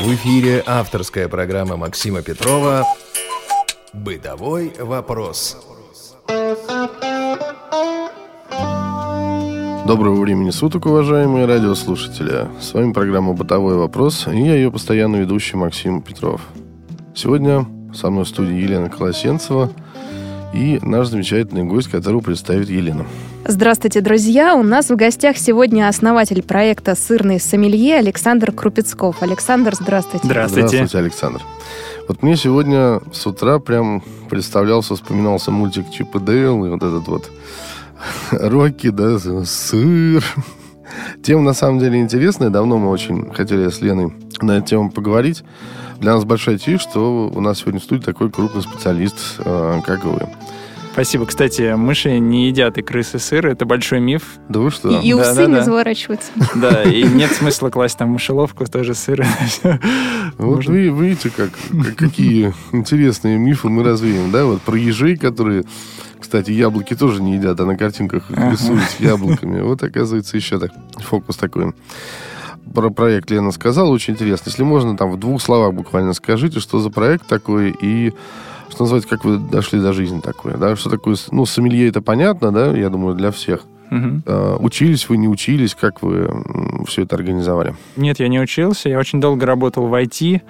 В эфире авторская программа Максима Петрова «Бытовой вопрос». Доброго времени суток, уважаемые радиослушатели. С вами программа «Бытовой вопрос» и я ее постоянно ведущий Максим Петров. Сегодня со мной в студии Елена Колосенцева и наш замечательный гость, которого представит Елена. Здравствуйте, друзья! У нас в гостях сегодня основатель проекта «Сырный сомелье» Александр Крупецков. Александр, здравствуйте. Здравствуйте. Здравствуйте, Александр. Вот мне сегодня с утра прям представлялся, вспоминался мультик Чип и Дейл, и вот этот вот Рокки, да, сыр. Тема на самом деле интересная. Давно мы очень хотели с Леной на эту тему поговорить. Для нас большая честь, что у нас сегодня в студии такой крупный специалист, э, как вы. Спасибо. Кстати, мыши не едят и крысы сыр. Это большой миф. Да вы что? И, и Да, усы да, не да. заворачиваются. Да, и нет смысла класть там мышеловку, тоже сыр. Вот Можно- вы видите, как, как- какие интересные мифы мы развеем, да? Вот про ежей, которые, кстати, яблоки тоже не едят, а на картинках рисуют яблоками. Вот, оказывается, еще так, фокус такой. Про проект Лена сказала, очень интересно. Если можно, там в двух словах буквально скажите, что за проект такой и что называется, как вы дошли до жизни такой, да? Что такое, ну, сомелье это понятно, да, я думаю, для всех. Э, Учились вы, не учились, как вы все это организовали? Нет, я не учился. Я очень долго работал в IT,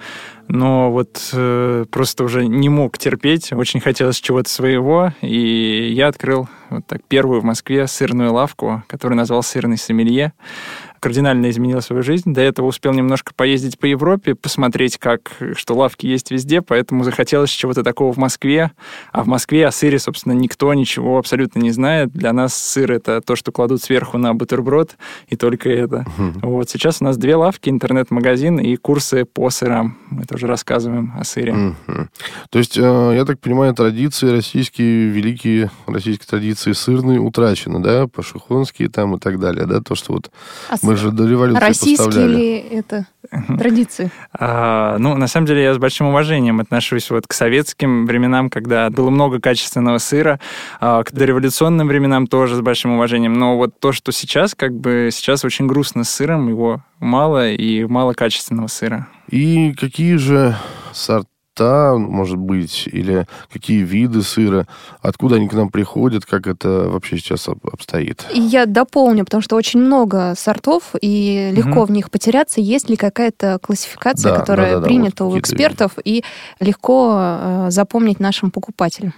но вот э, просто уже не мог терпеть. Очень хотелось чего-то своего, и я открыл вот так первую в Москве сырную лавку, которую назвал «Сырный сомелье». Кардинально изменил свою жизнь. До этого успел немножко поездить по Европе, посмотреть, как, что лавки есть везде, поэтому захотелось чего-то такого в Москве. А в Москве о сыре, собственно, никто ничего абсолютно не знает. Для нас сыр — это то, что кладут сверху на бутерброд, и только это. Вот сейчас у нас две лавки, интернет-магазин и курсы по сырам. Мы тоже рассказываем о сыре. Мгм. То есть, э, я так понимаю, традиции российские, великие российские традиции сырные утрачены, да, пашихонские там и так далее, да, то, что вот А мы же до революции российские поставляли. ли это традиции? А, ну, на самом деле, я с большим уважением отношусь вот к советским временам, когда было много качественного сыра, а, к дореволюционным временам тоже с большим уважением. Но вот то, что сейчас, как бы, сейчас очень грустно с сыром, его мало и мало качественного сыра. И какие же сорта, может быть, или какие виды сыра, откуда они к нам приходят, как это вообще сейчас об- обстоит? Я дополню, потому что очень много сортов, и легко Мгм. в них потеряться. Есть ли какая-то классификация, Да, которая да-да-да, принята вот у экспертов, и легко э, запомнить нашим покупателям?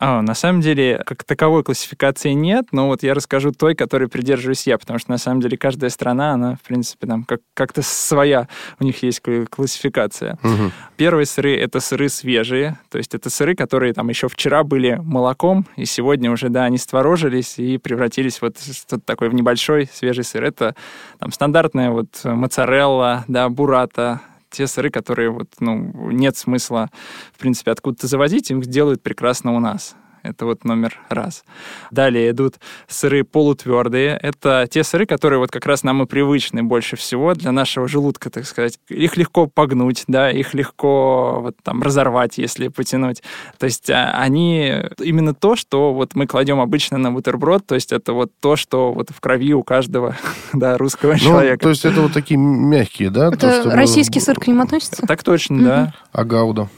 А, на самом деле, как таковой классификации нет, но вот я расскажу той, которой придерживаюсь я, потому что на самом деле каждая страна, она, в принципе, там как- как-то своя, у них есть ка- классификация. Мгм. Первые сыры — это сыры свежие, то есть это сыры, которые там еще вчера были молоком, и сегодня уже, да, они сtvорожились и превратились вот в что-то такое в небольшой свежий сыр. Это там стандартная вот моцарелла, да, бурата, те сыры, которые вот, ну, нет смысла, в принципе, откуда-то завозить, их делают прекрасно у нас. Это вот номер раз. Далее идут сыры полутвердые. Это те сыры, которые вот как раз нам и привычны больше всего для нашего желудка, так сказать. Их легко погнуть, да, их легко вот там разорвать, если потянуть. То есть а, они именно то, что вот мы кладем обычно на бутерброд, то есть это вот то, что вот в крови у каждого, да, русского Ну, человека. то есть это вот такие мягкие, да? то, Это что мы- российский сыр к ним относится? Так точно, Мгм. да. А гауда?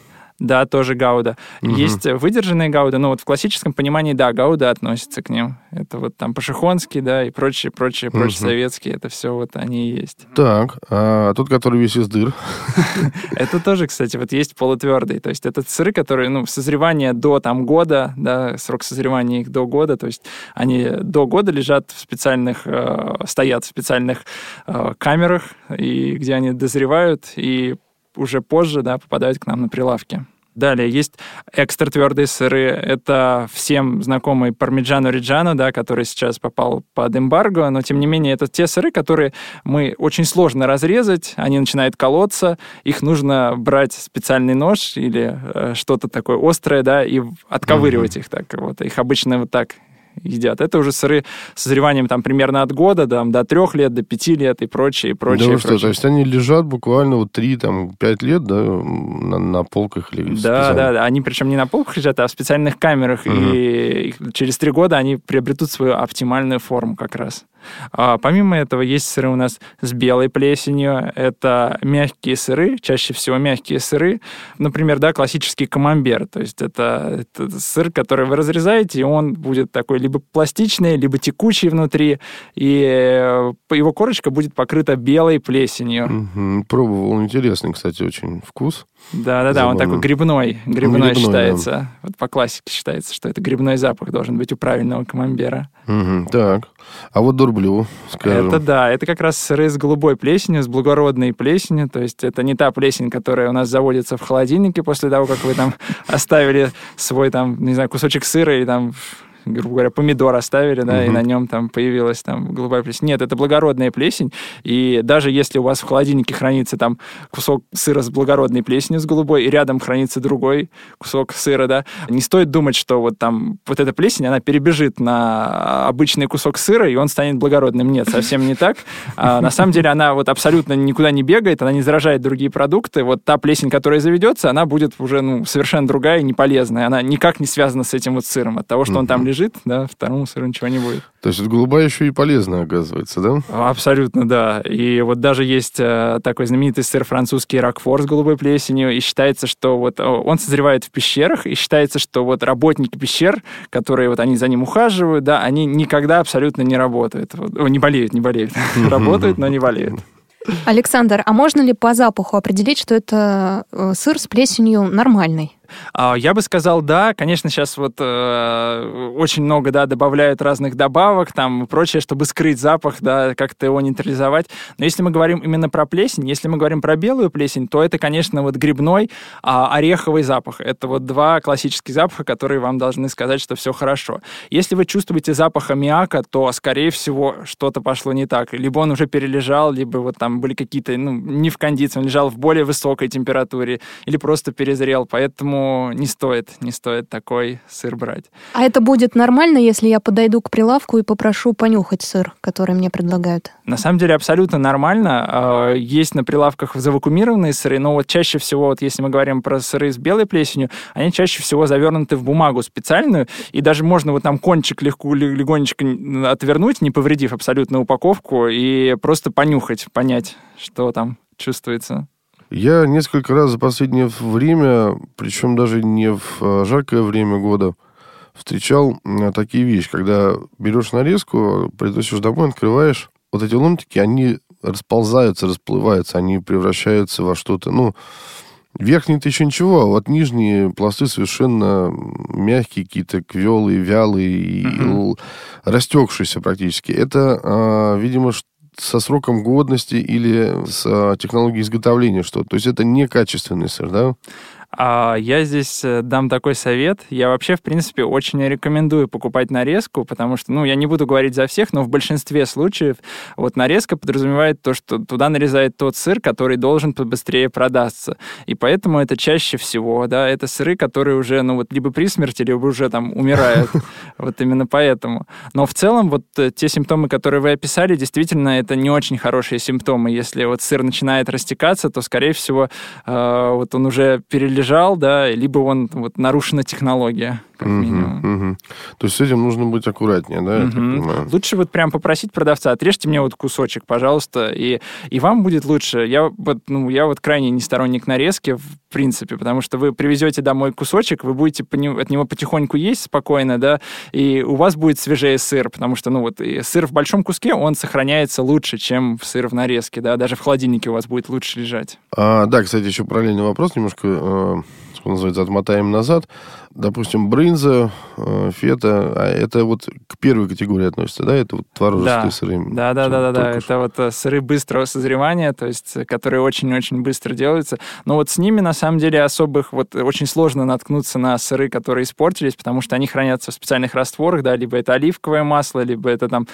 Да, тоже гауда. Мгм. Есть выдержанные гауды, но вот в классическом понимании, да, гауда относится к ним. Это вот там пашихонский, да, и прочие, прочие, прочие Мгм. советские, это все вот они и есть. Так, а тот, который весь из дыр. Это тоже, кстати, вот есть полутвердый. То есть это сыры, которые, ну, созревание до там года, да, срок созревания их до года, то есть они до года лежат в специальных, э, стоят в специальных э, камерах, и где они дозревают, и уже позже, да, попадают к нам на прилавки. Далее есть экстра твердые сыры. Это всем знакомый пармиджано риджано, да, который сейчас попал под эмбарго, но тем не менее это те сыры, которые мы очень сложно разрезать, они начинают колоться, их нужно брать специальный нож или э, что-то такое острое, да, и отковыривать их так вот. Их обычно вот так едят. Это уже сыры с созреванием там примерно от года там, до трех лет, до пяти лет и прочее, и прочее. да и что, прочее. то есть они лежат буквально вот 3, там, 5 лет, да, на, на полках или Да, да, да. Они причем не на полках лежат, а в специальных камерах. Мгм. И через три года они приобретут свою оптимальную форму как раз. А, помимо этого, есть сыры у нас с белой плесенью. Это мягкие сыры, чаще всего мягкие сыры. Например, да, классический камамбер. То есть это, это сыр, который вы разрезаете, и он будет такой либо пластичный, либо текучий внутри. И э, его корочка будет покрыта белой плесенью. Угу, пробовал. Интересный, кстати, очень вкус. Да-да-да, он такой грибной. Грибной, грибной считается. Да. Вот по классике считается, что это грибной запах должен быть у правильного камамбера. Угу, так. А вот дурблю, скажем. Это да, это как раз сыры с голубой плесенью, с благородной плесенью. То есть это не та плесень, которая у нас заводится в холодильнике после того, как вы там оставили свой там, не знаю, кусочек сыра и там грубо говоря, помидор оставили, да, угу. и на нем там появилась там голубая плесень. Нет, это благородная плесень, и даже если у вас в холодильнике хранится там кусок сыра с благородной плесенью, с голубой, и рядом хранится другой кусок сыра, да, не стоит думать, что вот там вот эта плесень, она перебежит на обычный кусок сыра, и он станет благородным. Нет, совсем не так. А, на самом деле она вот абсолютно никуда не бегает, она не заражает другие продукты. Вот та плесень, которая заведется, она будет уже ну, совершенно другая и не полезная. Она никак не связана с этим вот сыром. От того, что он там лежит, да, второму сыру ничего не будет. То есть это голубая еще и полезная, оказывается, да? Абсолютно, да. И вот даже есть э, такой знаменитый сыр французский Рокфор с голубой плесенью, и считается, что вот он созревает в пещерах, и считается, что вот работники пещер, которые вот они за ним ухаживают, да, они никогда абсолютно не работают. Вот, не болеют, не болеют. Работают, но не болеют. Александр, а можно ли по запаху определить, что это э, сыр с плесенью нормальный? А, я бы сказал, да. Конечно, сейчас вот э, очень много, да, добавляют разных добавок там и прочее, чтобы скрыть запах, да, как-то его нейтрализовать. Но если мы говорим именно про плесень, если мы говорим про белую плесень, то это, конечно, вот грибной, а ореховый запах. Это вот два классических запаха, которые вам должны сказать, что все хорошо. Если вы чувствуете запах аммиака, то, скорее всего, что-то пошло не так. Либо он уже перележал, либо вот там были какие-то, ну, не в кондиции, он лежал в более высокой температуре, или просто перезрел. Поэтому не стоит, не стоит такой сыр брать. А это будет нормально, если я подойду к прилавку и попрошу понюхать сыр, который мне предлагают? На самом деле абсолютно нормально. А, есть на прилавках завакумированные сыры, но вот чаще всего, вот если мы говорим про сыры с белой плесенью, они чаще всего завернуты в бумагу специальную, и даже можно вот там кончик легко, легонечко отвернуть, не повредив абсолютно упаковку, и просто понюхать, понять, что там чувствуется. Я несколько раз за последнее время, причем даже не в а, жаркое время года, встречал такие вещи, когда берешь нарезку, приносишь домой, открываешь, вот эти ломтики, они расползаются, расплываются, они превращаются во что-то, ну, верхние-то еще ничего, а вот нижние пласты совершенно мягкие, какие-то квелые, вялые и uh-huh. растекшиеся практически. Это, а, видимо, со сроком годности или с а, технологией изготовления что-то. То есть это некачественный сыр, да? А я здесь э, дам такой совет. Я вообще, в принципе, очень рекомендую покупать нарезку, потому что, ну, я не буду говорить за всех, но в большинстве случаев вот нарезка подразумевает то, что туда нарезает тот сыр, который должен побыстрее продаться. И поэтому это чаще всего, да, это сыры, которые уже, ну, вот либо при смерти, либо уже там умирают. Вот именно поэтому. Но в целом вот э, те симптомы, которые вы описали, действительно, это не очень хорошие симптомы. Если вот сыр начинает растекаться, то, скорее всего, э, вот он уже перележал лежал, да, либо он вот нарушена технология как угу, минимум. Угу. То есть с этим нужно быть аккуратнее, да? Угу. Лучше вот прям попросить продавца, отрежьте мне вот кусочек, пожалуйста, и, и вам будет лучше. Я вот, ну, я вот крайне не сторонник нарезки, в принципе, потому что вы привезете домой кусочек, вы будете от него потихоньку есть спокойно, да, и у вас будет свежее сыр, потому что, ну, вот сыр в большом куске, он сохраняется лучше, чем сыр в нарезке, да, даже в холодильнике у вас будет лучше лежать. А, да, кстати, еще параллельный вопрос, немножко, э, что называется, отмотаем назад допустим, брынза, э, фета, а это вот к первой категории относится, да? Это вот творожистые да. сыры. Да, да, да, да, да. Это вот э, сыры быстрого созревания, то есть, э, которые очень-очень быстро делаются. Но вот с ними, на самом деле, особых, вот очень сложно наткнуться на сыры, которые испортились, потому что они хранятся в специальных растворах, да, либо это оливковое масло, либо это там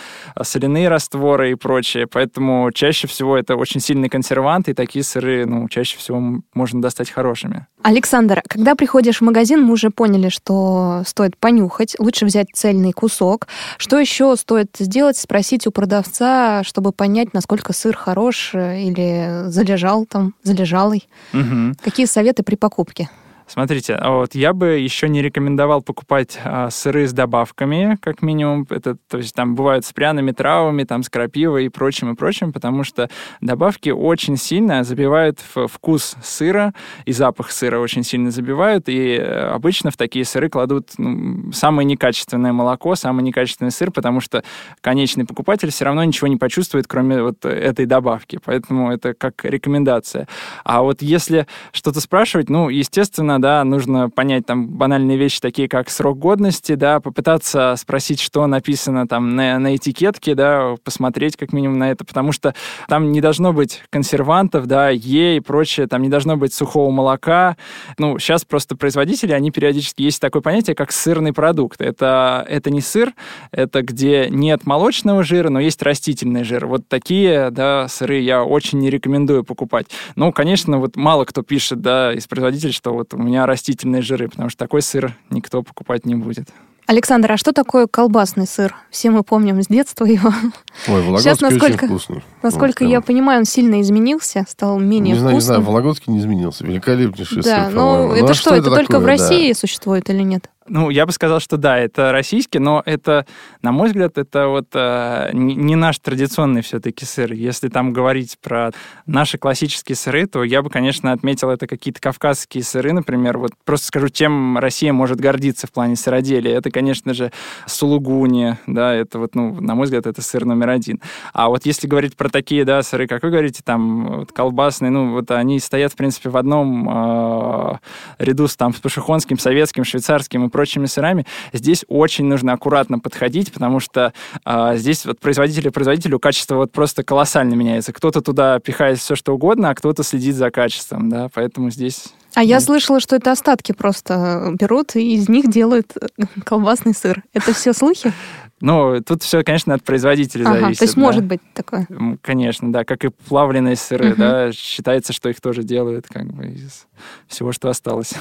соляные растворы и прочее. Поэтому чаще всего это очень сильный консервант, и такие сыры, ну, чаще всего можно достать хорошими. Александр, когда приходишь в магазин, мы уже поняли, поняли, что стоит понюхать, лучше взять цельный кусок. Что еще стоит сделать? Спросить у продавца, чтобы понять, насколько сыр хорош или залежал там, залежалый. Угу. Какие советы при покупке? Смотрите, а вот я бы еще не рекомендовал покупать а, сыры с добавками, как минимум. Это, то есть там бывают с пряными травами, там с крапивой и прочим, и прочим, потому что добавки очень сильно забивают вкус сыра и запах сыра очень сильно забивают, и э, обычно в такие сыры кладут ну, самое некачественное молоко, самый некачественный сыр, потому что конечный покупатель все равно ничего не почувствует, кроме вот этой добавки. Поэтому это как рекомендация. А вот если что-то спрашивать, ну, естественно, да, нужно понять там банальные вещи, такие как срок годности, да, попытаться спросить, что написано там на, на этикетке, да, посмотреть как минимум на это, потому что там не должно быть консервантов, да, Е и прочее, там не должно быть сухого молока. Ну, сейчас просто производители, они периодически, есть такое понятие, как сырный продукт. Это, это не сыр, это где нет молочного жира, но есть растительный жир. Вот такие, да, сыры я очень не рекомендую покупать. Ну, конечно, вот мало кто пишет, да, из производителей, что вот меня растительные жиры, потому что такой сыр никто покупать не будет. Александр, а что такое колбасный сыр? Все мы помним с детства его. Ой, Вологодский Сейчас, насколько, очень вкусный. Насколько вот, я понимаю, он сильно изменился, стал менее не знаю, вкусным. Не знаю, Вологодский не изменился. Великолепнейший да, сыр, но это ну, а что, это, это только в России да. существует или нет? Ну, я бы сказал, что да, это российский, но это, на мой взгляд, это вот э, не наш традиционный все-таки сыр. Если там говорить про наши классические сыры, то я бы, конечно, отметил это какие-то кавказские сыры, например. Вот просто скажу, чем Россия может гордиться в плане сыроделия. Это, конечно же, сулугуни, да, это вот, ну, на мой взгляд, это сыр номер один. А вот если говорить про такие, да, сыры, как вы говорите, там, вот, колбасные, ну, вот они стоят, в принципе, в одном э, ряду с, там, с пашихонским, советским, швейцарским и прочими сырами, здесь очень нужно аккуратно подходить, потому что э, здесь вот производитель производителю качество вот просто колоссально меняется. Кто-то туда пихает все, что угодно, а кто-то следит за качеством, да, поэтому здесь... А я слышала, что это остатки просто берут и из них делают колбасный сыр. Это все слухи? Ну, тут все, конечно, от производителя ага, зависит. То есть да. может быть такое. Конечно, да, как и плавленые сыры, угу. да, считается, что их тоже делают как бы из всего, что осталось.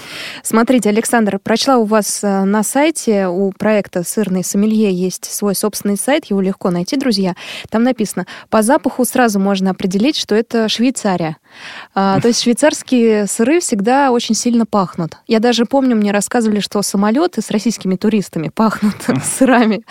Смотрите, Александр, прочла у вас э, на сайте, у проекта «Сырный сомелье» есть свой собственный сайт, его легко найти, друзья. Там написано, по запаху сразу можно определить, что это Швейцария. А, то есть швейцарские сыры всегда очень сильно пахнут. Я даже помню, мне рассказывали, что самолеты с российскими туристами пахнут сырами,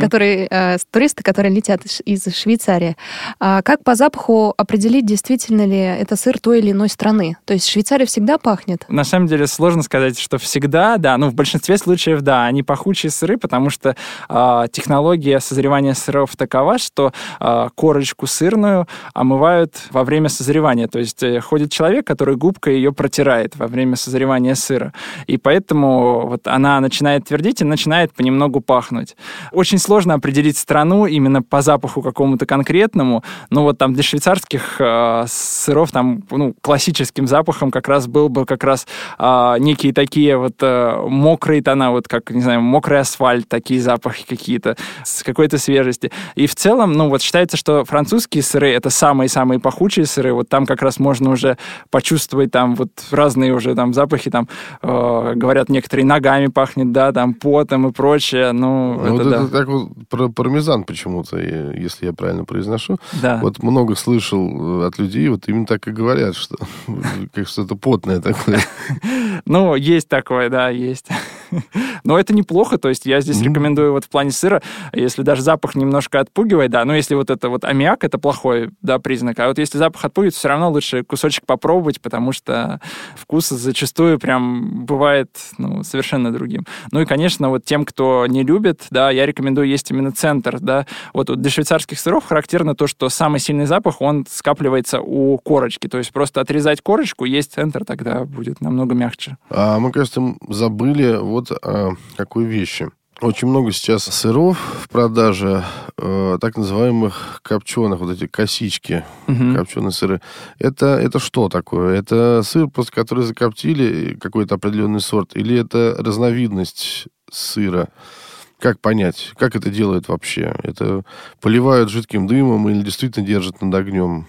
которые э, туристы, которые летят из Швейцарии. А как по запаху определить, действительно ли это сыр той или иной страны? То есть Швейцария всегда пахнет? На самом деле сложно сказать, что всегда, да. Ну, в большинстве случаев, да, они пахучие сыры, потому что э, технология созревания сыров такова, что э, корочку сырную омывают во время созревания. То есть есть э, ходит человек, который губкой ее протирает во время созревания сыра. И поэтому вот она начинает твердить и начинает понемногу пахнуть. Очень сложно определить страну именно по запаху какому-то конкретному. Но вот там для швейцарских э, сыров там ну, классическим запахом как раз был бы как раз э, некие такие вот э, мокрые тона, вот как, не знаю, мокрый асфальт, такие запахи какие-то с какой-то свежести. И в целом, ну вот считается, что французские сыры это самые-самые пахучие сыры. Вот там как раз раз можно уже почувствовать там вот разные уже там запахи, там э, говорят некоторые ногами пахнет, да, там потом и прочее. Ну, это, вот да. это так вот про пармезан почему-то, если я правильно произношу. Да. Вот много слышал э, от людей, вот именно так и говорят, что как что-то потное такое. Ну, есть такое, да, есть. Но это неплохо, то есть я здесь рекомендую вот в плане сыра, если даже запах немножко отпугивает, да, но если вот это вот аммиак, это плохой, да, признак, а вот если запах отпугивает, все равно лучше кусочек попробовать, потому что вкус зачастую прям бывает, ну, совершенно другим. Ну и, конечно, вот тем, кто не любит, да, я рекомендую есть именно центр, да, вот, вот для швейцарских сыров характерно то, что самый сильный запах, он скапливается у корочки, то есть просто отрезать корочку, есть центр, тогда будет намного мягче. А мы, кажется, забыли вот о какой вещи. Очень много сейчас сыров в продаже, э, так называемых копченых, вот эти косички, угу. копченые сыры. Это, это что такое? Это сыр, после который закоптили какой-то определенный сорт, или это разновидность сыра? Как понять, как это делают вообще? Это поливают жидким дымом или действительно держат над огнем?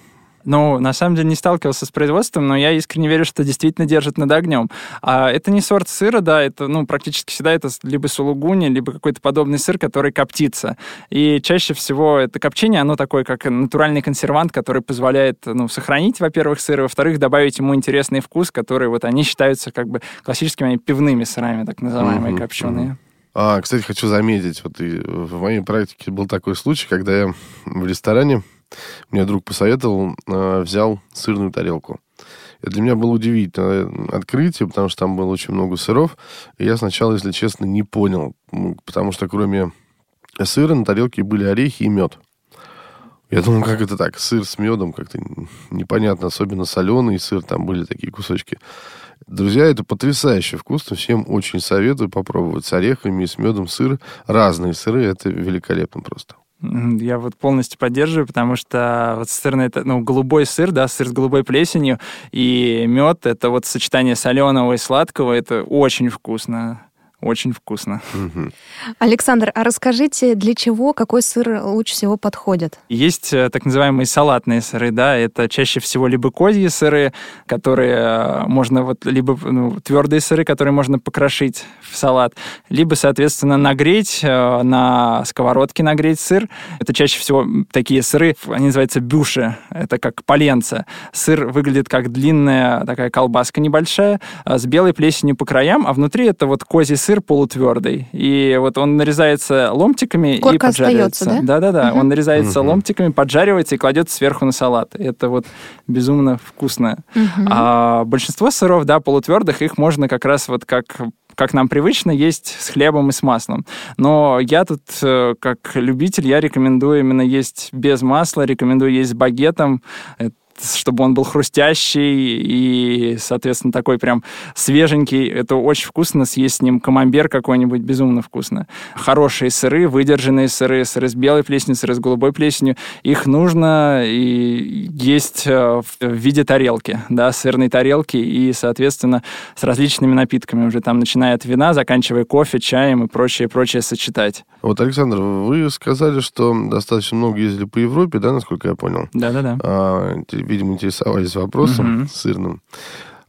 Ну, на самом деле не сталкивался с производством, но я искренне верю, что действительно держит над огнем. А это не сорт сыра, да, это, ну, практически всегда это либо сулугуни, либо какой-то подобный сыр, который коптится. И чаще всего это копчение, оно такое, как натуральный консервант, который позволяет, ну, сохранить, во-первых, сыр, во-вторых, добавить ему интересный вкус, который вот они считаются как бы классическими пивными сырами, так называемые mm-hmm. копченые. А, кстати, хочу заметить, вот и в моей практике был такой случай, когда я в ресторане мне друг посоветовал, э, взял сырную тарелку. Это для меня было удивительное открытие, потому что там было очень много сыров. И я сначала, если честно, не понял, потому что кроме сыра на тарелке были орехи и мед. Я думал, как это так? Сыр с медом как-то непонятно, особенно соленый сыр, там были такие кусочки. Друзья, это потрясающе вкусно. Всем очень советую попробовать с орехами и с медом сыр. Разные сыры, это великолепно просто. Я вот полностью поддерживаю, потому что вот сырный, ну, голубой сыр, да, сыр с голубой плесенью, и мед, это вот сочетание соленого и сладкого, это очень вкусно. Очень вкусно. Александр, а расскажите, для чего какой сыр лучше всего подходит? Есть э, так называемые салатные сыры, да, это чаще всего либо козьи сыры, которые э, можно вот, либо ну, твердые сыры, которые можно покрошить в салат, либо, соответственно, нагреть, э, на сковородке нагреть сыр. Это чаще всего такие сыры, они называются бюши, это как поленца. Сыр выглядит как длинная такая колбаска небольшая, с белой плесенью по краям, а внутри это вот козий сыр сыр полутвердый, и вот он нарезается ломтиками Корка и поджаривается. Остается, да? Да-да-да, угу. он нарезается угу. ломтиками, поджаривается и кладется сверху на салат. Это вот безумно вкусно. Угу. А большинство сыров, да, полутвердых, их можно как раз вот как как нам привычно, есть с хлебом и с маслом. Но я тут, э, как любитель, я рекомендую именно есть без масла, рекомендую есть с багетом чтобы он был хрустящий и, соответственно, такой прям свеженький. Это очень вкусно. Съесть с ним камамбер какой-нибудь безумно вкусно. Хорошие сыры, выдержанные сыры, сыры с белой плесенью, сыры с голубой плесенью. Их нужно и есть э, в виде тарелки, да, сырной тарелки и, соответственно, с различными напитками уже там, начиная от вина, заканчивая кофе, чаем и прочее, прочее сочетать. Вот, Александр, вы сказали, что достаточно много ездили по Европе, да, насколько я понял? Да-да-да. А, видимо, интересовались вопросом угу. сырным.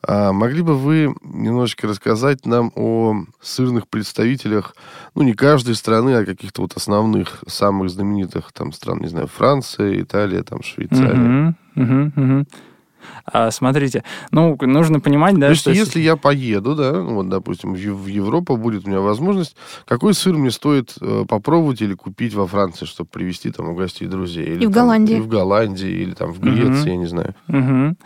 А могли бы вы немножечко рассказать нам о сырных представителях, ну, не каждой страны, а каких-то вот основных, самых знаменитых там стран, не знаю, Франция, Италия, там, Швейцария? Угу, угу, угу. А, смотрите, ну, нужно понимать, да, То есть, что... если я поеду, да, ну, вот, допустим, в Европу будет у меня возможность, какой сыр мне стоит э, попробовать или купить во Франции, чтобы привезти там у гостей друзей? Или, и в там, Голландии. И в Голландии, или там в Греции, угу. я не знаю. Угу.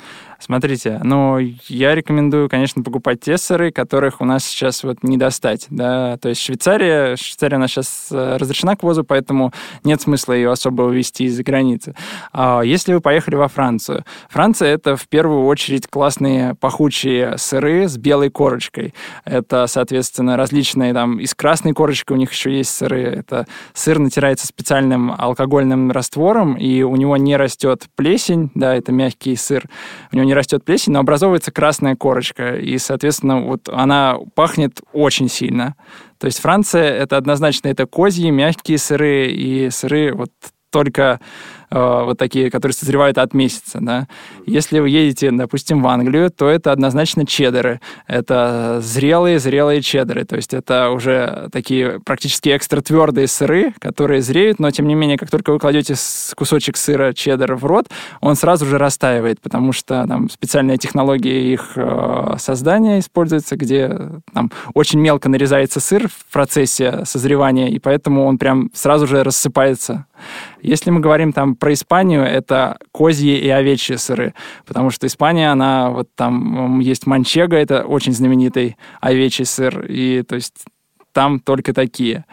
Смотрите, ну, я рекомендую, конечно, покупать те сыры, которых у нас сейчас вот не достать, да, то есть Швейцария, Швейцария у нас сейчас э, разрешена к ввозу, поэтому нет смысла ее особо вывести из-за границы. А если вы поехали во Францию, Франция — это в первую очередь классные пахучие сыры с белой корочкой. Это, соответственно, различные там из красной корочкой у них еще есть сыры. Это сыр натирается специальным алкогольным раствором, и у него не растет плесень, да, это мягкий сыр, у него не растет плесень, но образовывается красная корочка, и, соответственно, вот она пахнет очень сильно. То есть Франция — это однозначно это козьи, мягкие сыры и сыры вот только вот такие, которые созревают от месяца, да. Если вы едете, допустим, в Англию, то это однозначно чеддеры. Это зрелые-зрелые чеддеры, то есть это уже такие практически экстра твердые сыры, которые зреют, но тем не менее, как только вы кладете кусочек сыра чеддера в рот, он сразу же растаивает, потому что там специальная технология их э, создания используется, где там очень мелко нарезается сыр в процессе созревания, и поэтому он прям сразу же рассыпается. Если мы говорим там про Испанию, это козьи и овечьи сыры, потому что Испания, она вот там есть манчега, это очень знаменитый овечий сыр, и то есть там только такие.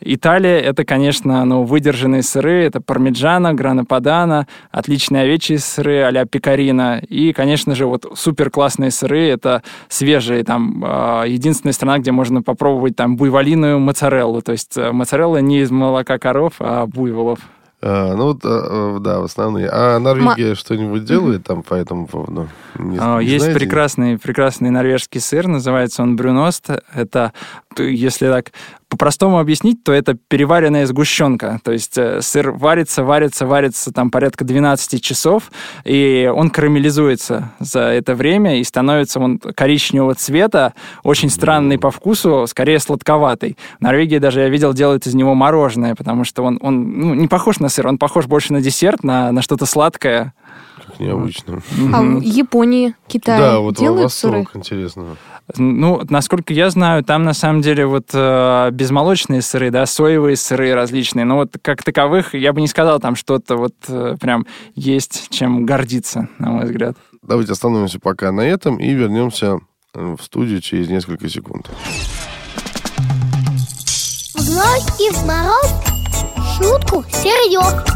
Италия — это, конечно, ну, выдержанные сыры, это пармиджана, грана падана, отличные овечьи сыры а-ля пекарина, и, конечно же, вот супер классные сыры — это свежие, там, а, единственная страна, где можно попробовать там буйволиную моцареллу, то есть э, моцарелла не из молока коров, а буйволов. А, ну, да, да, в основные. А Норвегия Ма... что-нибудь делает там по этому поводу? Не, а, не Есть прекрасный, прекрасный норвежский сыр, называется он брюност. Это если так по-простому объяснить, то это переваренная сгущенка. То есть э, сыр варится, варится, варится там порядка 12 часов, и он карамелизуется за это время, и становится он коричневого цвета, очень странный по вкусу, скорее сладковатый. В Норвегии даже я видел, делают из него мороженое, потому что он, он ну, не похож на сыр, он похож больше на десерт, на, на что-то сладкое. Необычно. А в Японии, Китае Да, вот делают сыры? Восток, интересно. Ну, насколько я знаю, там на самом деле вот э, безмолочные сыры, да, соевые сыры различные. Но вот как таковых я бы не сказал, там что-то вот э, прям есть чем гордиться, на мой взгляд. Давайте остановимся пока на этом и вернемся э, в студию через несколько секунд. В и в мороз шутку серьез.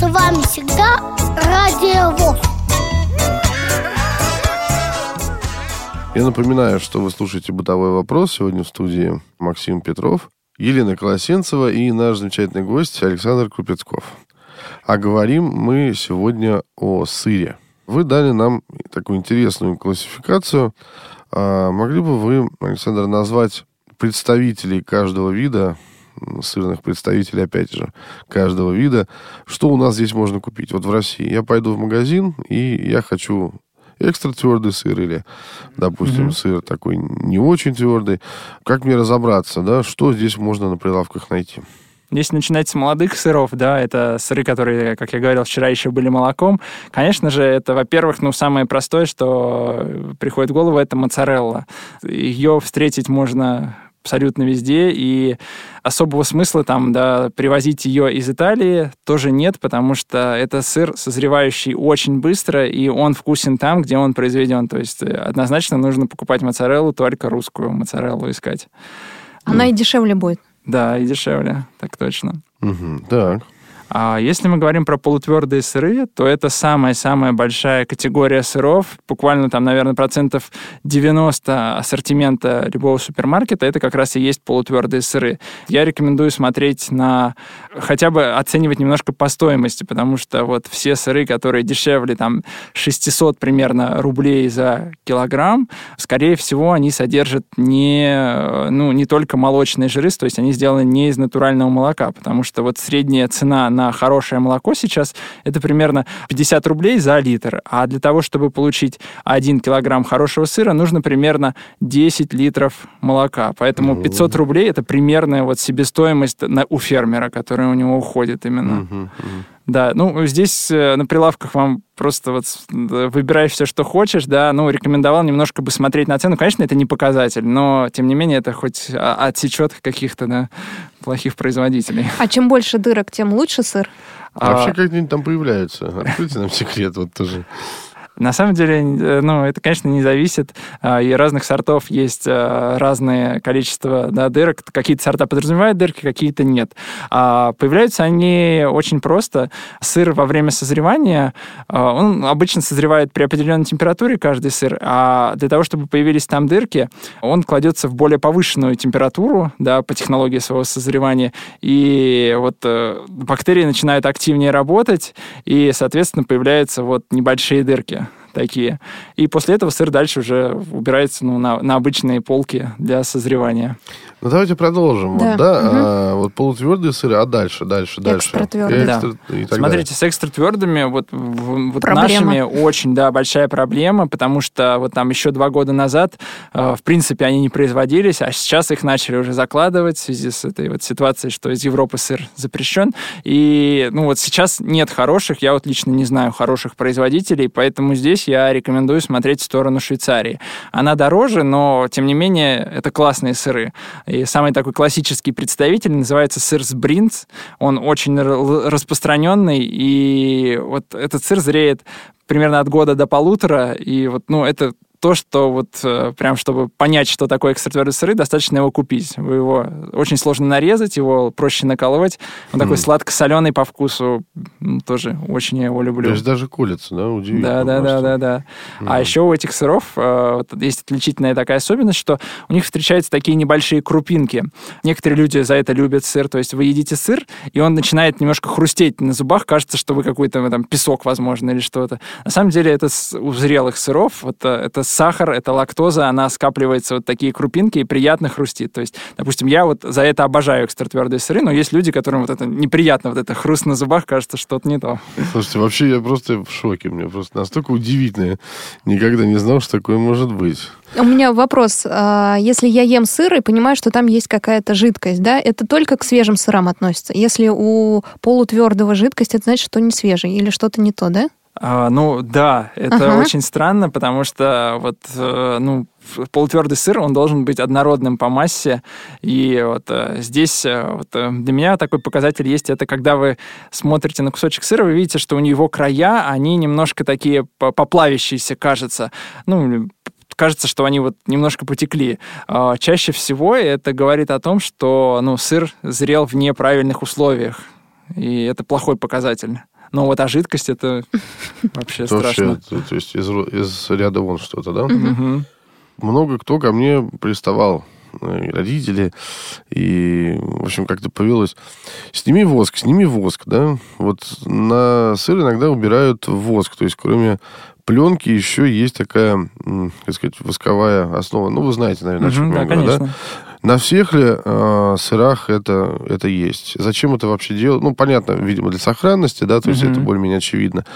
С вами всегда Радио ВОЗ. Я напоминаю, что вы слушаете «Бытовой вопрос». Сегодня в студии Максим Петров, Елена Колосенцева и наш замечательный гость Александр Крупецков. А говорим мы сегодня о сыре. Вы дали нам такую интересную классификацию. А могли бы вы, Александр, назвать представителей каждого вида, сырных представителей, опять же, каждого вида, что у нас здесь можно купить? Вот в России я пойду в магазин, и я хочу экстра твердый сыр или, допустим, Мгм. сыр такой не очень твердый. Как мне разобраться, да, что здесь можно на прилавках найти? Если начинать с молодых сыров, да, это сыры, которые, как я говорил, вчера еще были молоком. Конечно же, это, во-первых, ну, самое простое, что приходит в голову, это моцарелла. Ее встретить можно абсолютно везде, и особого смысла там, да, привозить ее из Италии тоже нет, потому что это сыр, созревающий очень быстро, и он вкусен там, где он произведен. То есть э, однозначно нужно покупать моцареллу, только русскую моцареллу искать. Она и дешевле будет. Да, и дешевле, так точно. Мгм, Так. А если мы говорим про полутвердые сыры, то это самая-самая большая категория сыров. Буквально там, наверное, процентов 90 ассортимента любого супермаркета это как раз и есть полутвердые сыры. Я рекомендую смотреть на... хотя бы оценивать немножко по стоимости, потому что вот все сыры, которые дешевле там 600 примерно рублей за килограмм, скорее всего, они содержат не, ну, не только молочные жиры, то есть они сделаны не из натурального молока, потому что вот средняя цена на хорошее молоко сейчас это примерно 50 рублей за литр, а для того, чтобы получить 1 килограмм хорошего сыра, нужно примерно 10 литров молока. Поэтому 500 рублей это примерная вот себестоимость на, у фермера, которая у него уходит именно. Мгм, мгм. Да, ну здесь э, на прилавках вам просто вот выбирай все, что хочешь, да, ну рекомендовал немножко бы смотреть на цену. Конечно, это не показатель, но тем не менее это хоть а, отсечет каких-то, да, плохих производителей. А чем больше дырок, тем лучше сыр. А А, вообще как-нибудь там появляются? Откройте нам секрет вот тоже. На самом деле, э, ну, это, конечно, не зависит. А, И разных сортов есть а, разное количество да, дырок. Какие-то сорта подразумевают дырки, какие-то нет. А появляются они очень просто. Сыр во время созревания, а, он обычно созревает при определенной температуре, каждый сыр, а для того, чтобы появились там дырки, он кладется в более повышенную температуру, да, по технологии своего созревания, и вот э, бактерии начинают активнее работать, и, соответственно, появляются вот небольшие дырки такие. И после этого сыр дальше уже убирается ну, на, на обычные полки для созревания. Ну, давайте продолжим. Да. Вот, да, Мгм. а, вот полутвердые сыры, а дальше, дальше, дальше. Экстратвердые. Так Смотрите, с экстратвердыми вот, вот Проблема. нашими очень, да, большая проблема, потому что вот там еще два года назад, э, в принципе, они не производились, а сейчас их начали уже закладывать в связи с этой вот ситуацией, что из Европы сыр запрещен. И, ну, вот сейчас нет хороших, я вот лично не знаю хороших производителей, поэтому здесь я рекомендую смотреть в сторону Швейцарии. Она дороже, но, тем не менее, это классные сыры. И самый такой классический представитель называется сыр Сбринц. Он очень распространенный, и вот этот сыр зреет примерно от года до полутора, и вот, ну, это то, что вот э, прям, чтобы понять, что такое экстратвердые сыры, достаточно его купить. Вы его очень сложно нарезать, его проще наколоть. Он такой Хм. сладко-соленый по вкусу. Тоже очень я его То люблю. есть даже колется, да? Удивительно. Да, да, да, просто. да, да. Мгм. А еще у этих сыров э, вот есть отличительная такая особенность, что у них встречаются такие небольшие крупинки. Некоторые люди за это любят сыр. То есть вы едите сыр, и он начинает немножко хрустеть на зубах. Кажется, что вы какой-то там песок, возможно, или что-то. На самом деле это у зрелых сыров. Вот, э, это сахар, это лактоза, она скапливается вот такие крупинки и приятно хрустит. То есть, допустим, я вот за это обожаю экстратвердые сыры, но есть люди, которым вот это неприятно, вот это хруст на зубах, кажется, что-то не то. Слушайте, вообще я просто в шоке. Мне просто настолько удивительно. Никогда не знал, что такое может быть. У меня вопрос. А, если я ем сыр и понимаю, что там есть какая-то жидкость, да, это только к свежим сырам относится? Если у полутвердого жидкость, это значит, что не свежий или что-то не то, да? А, ну да, это ага. очень странно, потому что вот э, ну полутвердый сыр, он должен быть однородным по массе. И вот э, здесь э, вот, для меня такой показатель есть, это когда вы смотрите на кусочек сыра, вы видите, что у него края, они немножко такие поплавящиеся, кажется. Ну, кажется, что они вот немножко потекли. А, чаще всего это говорит о том, что ну, сыр зрел в неправильных условиях. И это плохой показатель. Но вот а жидкость это вообще страшно. То есть из, ряда вон что-то, да? Много кто ко мне приставал э, и родители, и, в общем, как-то повелось. Сними воск, сними воск, да. Вот на сыр иногда убирают воск, то есть кроме пленки еще есть такая, как сказать, восковая основа. Ну, вы знаете, наверное, о чем я говорю, да? На всех ли э, сырах это, это есть? Зачем это вообще делать? Ну, понятно, видимо, для сохранности, да, то есть это более-менее очевидно.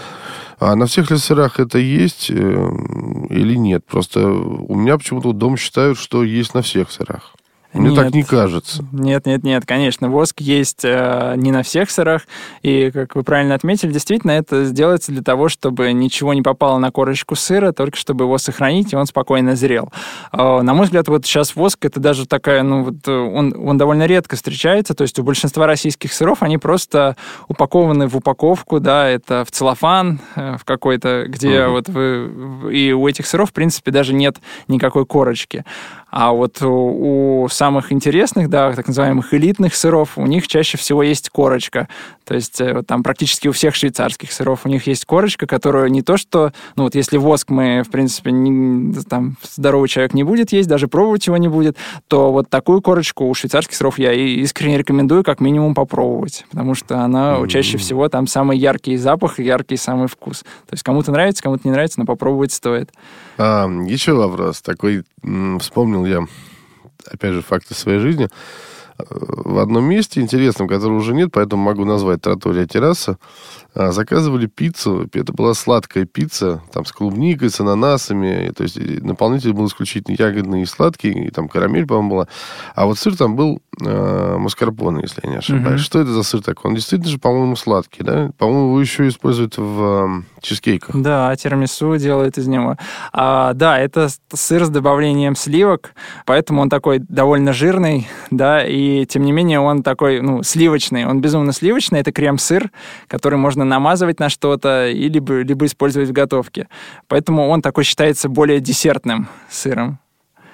А на всех ли сырах это есть э, или нет? Просто у меня почему-то дом считают, что есть на всех сырах. Мне нет, так не кажется. Нет, нет, нет, конечно. Воск есть э, не на всех сырах. И, как вы правильно отметили, действительно это сделается для того, чтобы ничего не попало на корочку сыра, только чтобы его сохранить, и он спокойно зрел. Э, на мой взгляд, вот сейчас воск это даже такая, ну вот он, он довольно редко встречается. То есть у большинства российских сыров они просто упакованы в упаковку, да, это в целлофан э, в какой-то, где uh-huh. вот вы... И у этих сыров, в принципе, даже нет никакой корочки. А вот у, у самых интересных, да, так называемых элитных сыров, у них чаще всего есть корочка. То есть э, там практически у всех швейцарских сыров у них есть корочка, которую не то что... Ну вот если воск мы, в принципе, не, там здоровый человек не будет есть, даже пробовать его не будет, то вот такую корочку у швейцарских сыров я искренне рекомендую как минимум попробовать, потому что она mm-hmm. чаще всего там самый яркий запах и яркий самый вкус. То есть кому-то нравится, кому-то не нравится, но попробовать стоит. А, еще вопрос такой. Вспомнил я, опять же, факты своей жизни. В одном месте интересном, которого уже нет, поэтому могу назвать Тротория терраса, а, заказывали пиццу. Это была сладкая пицца, там с клубникой, с ананасами. То есть наполнитель был исключительно ягодный и сладкий, и там карамель, по-моему, была. А вот сыр там был э, маскарпоне, если я не ошибаюсь. Mm-hmm. Что это за сыр такой? Он действительно же, по-моему, сладкий, да? По-моему, его еще используют в э, чизкейках. Да, тирамису делают из него. А, да, это сыр с добавлением сливок, поэтому он такой довольно жирный, да, и тем не менее он такой, ну, сливочный. Он безумно сливочный. Это крем-сыр, который можно намазывать на что-то, и либо, либо использовать в готовке. Поэтому он такой считается более десертным сыром.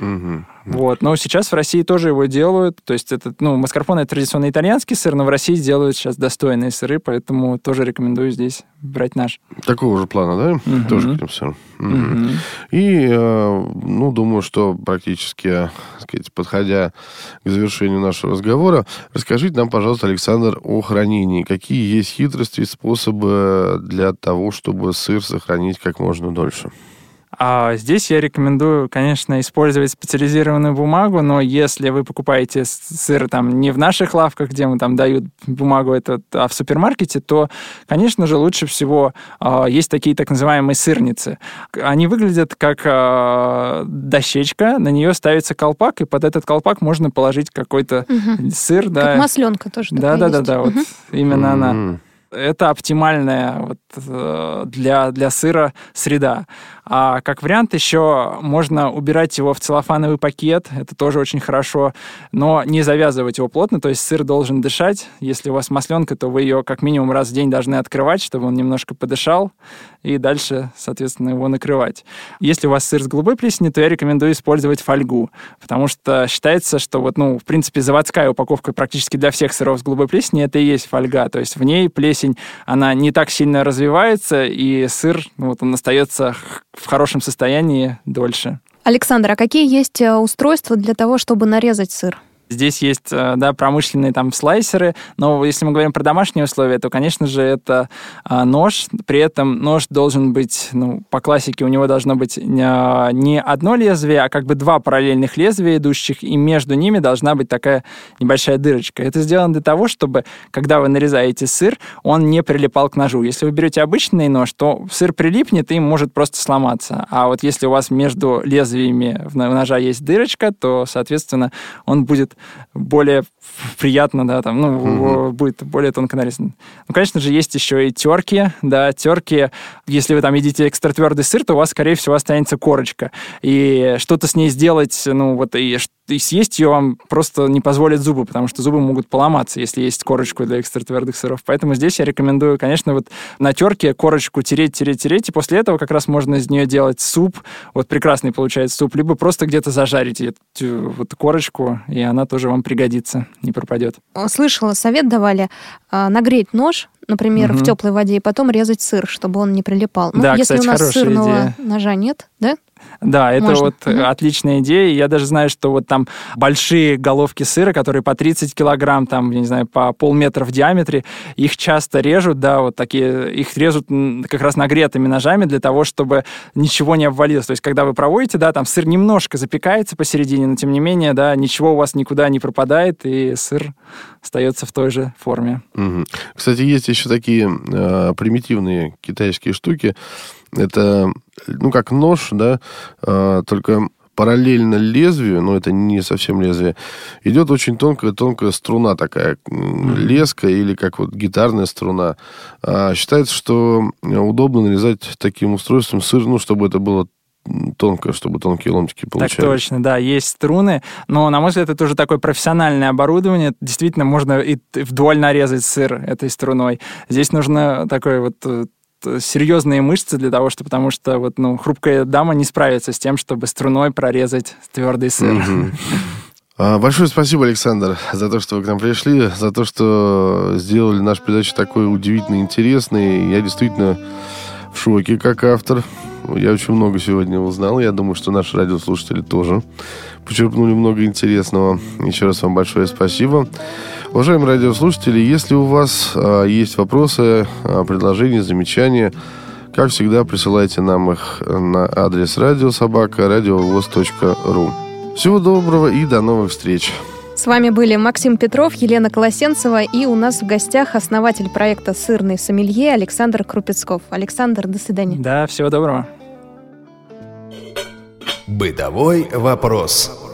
Угу. Вот. Но сейчас в России тоже его делают. То есть это, ну, маскарпоне это традиционный итальянский сыр, но в России делают сейчас достойные сыры, поэтому тоже рекомендую здесь брать наш. Такого же плана, да? Угу. Тоже к сырам. Угу. И, э, ну, думаю, что практически, сказать, подходя к завершению нашего разговора, расскажите нам, пожалуйста, Александр, о хранении. Какие есть хитрости и способы для того, чтобы сыр сохранить как можно дольше? А здесь я рекомендую, конечно, использовать специализированную бумагу, но если вы покупаете сыр там не в наших лавках, где мы там дают бумагу, этот, а в супермаркете, то, конечно же, лучше всего э, есть такие так называемые сырницы. Они выглядят как э, дощечка, на нее ставится колпак, и под этот колпак можно положить какой-то угу. сыр. Как да. масленка тоже. Да, да, да, да, вот именно она. Это оптимальная вот, э, для, для сыра среда. А как вариант еще можно убирать его в целлофановый пакет, это тоже очень хорошо, но не завязывать его плотно, то есть сыр должен дышать. Если у вас масленка, то вы ее как минимум раз в день должны открывать, чтобы он немножко подышал, и дальше, соответственно, его накрывать. Если у вас сыр с голубой плесенью, то я рекомендую использовать фольгу, потому что считается, что вот, ну, в принципе, заводская упаковка практически для всех сыров с голубой плесенью это и есть фольга, то есть в ней плесень, она не так сильно развивается, и сыр, ну, вот он остается в хорошем состоянии дольше. Александр, а какие есть э, устройства для того, чтобы нарезать сыр? Здесь есть, э, да, промышленные там слайсеры, но если мы говорим про домашние условия, то, конечно же, это а, нож. При этом нож должен быть, ну, по классике у него должно быть не одно лезвие, а как бы два параллельных лезвия идущих, и между ними должна быть такая небольшая дырочка. Это сделано для того, чтобы, когда вы нарезаете сыр, он не прилипал к ножу. Если вы берете обычный нож, то сыр прилипнет и может просто сломаться. А вот если у вас между лезвиями в ножа есть дырочка, то, соответственно, он будет более приятно, да, там, ну, угу. будет более тонко нарезан. Ну, конечно же, есть еще и терки, да, терки. Если вы там едите экстра твердый сыр, то у вас, скорее всего, останется корочка. И что-то с ней сделать, ну, вот, и, и съесть ее вам просто не позволят зубы, потому что зубы могут поломаться, если есть корочку для экстра твердых сыров. Поэтому здесь я рекомендую, конечно, вот на терке корочку тереть, тереть, тереть, и после этого как раз можно из нее делать суп. Вот прекрасный получается суп, либо просто где-то зажарить эту вот корочку, и она тоже вам пригодится не пропадет. Слышала, совет давали а, нагреть нож, например, угу. в теплой воде, и потом резать сыр, чтобы он не прилипал. Ну, да, если кстати, у нас сырного идея. ножа нет, да? Да, это Можно. вот mm отличная идея. Я даже знаю, что вот там большие головки сыра, которые по 30 килограмм, там, я не знаю, по полметра в диаметре, их часто режут, да, вот такие, их режут как раз нагретыми ножами для того, чтобы ничего не обвалилось. То есть, когда вы проводите, да, там сыр немножко запекается посередине, но тем не менее, да, ничего у вас никуда не пропадает, и сыр остается в той же форме. Угу. Кстати, есть еще такие э, примитивные китайские штуки, это, ну, как нож, да, э, только параллельно лезвию, но это не совсем лезвие, идет очень тонкая-тонкая струна такая, леска или как вот гитарная струна. А считается, что удобно нарезать таким устройством сыр, ну, чтобы это было тонко, чтобы тонкие ломтики получались. Так точно, да, есть струны, но, на мой взгляд, это уже такое профессиональное оборудование. Действительно, можно и вдоль нарезать сыр этой струной. Здесь нужно такой вот э, серьезные мышцы для того, что, потому что вот, ну, хрупкая дама не справится с тем, чтобы струной прорезать твердый сыр. А, большое спасибо, Александр, за то, что вы к нам пришли, за то, что сделали нашу передачу такой удивительно интересной. Я действительно в шоке как автор. Я очень много сегодня узнал. Я думаю, что наши радиослушатели тоже почерпнули много интересного. Еще раз вам большое спасибо. Уважаемые радиослушатели, если у вас а, есть вопросы, а, предложения, замечания, как всегда, присылайте нам их на адрес радиособака радиовоз.ру. Всего доброго и до новых встреч. С вами были Максим Петров, Елена Колосенцева и у нас в гостях основатель проекта «Сырный сомелье» Александр Крупецков. Александр, до свидания. Да, всего доброго. Бытовой вопрос.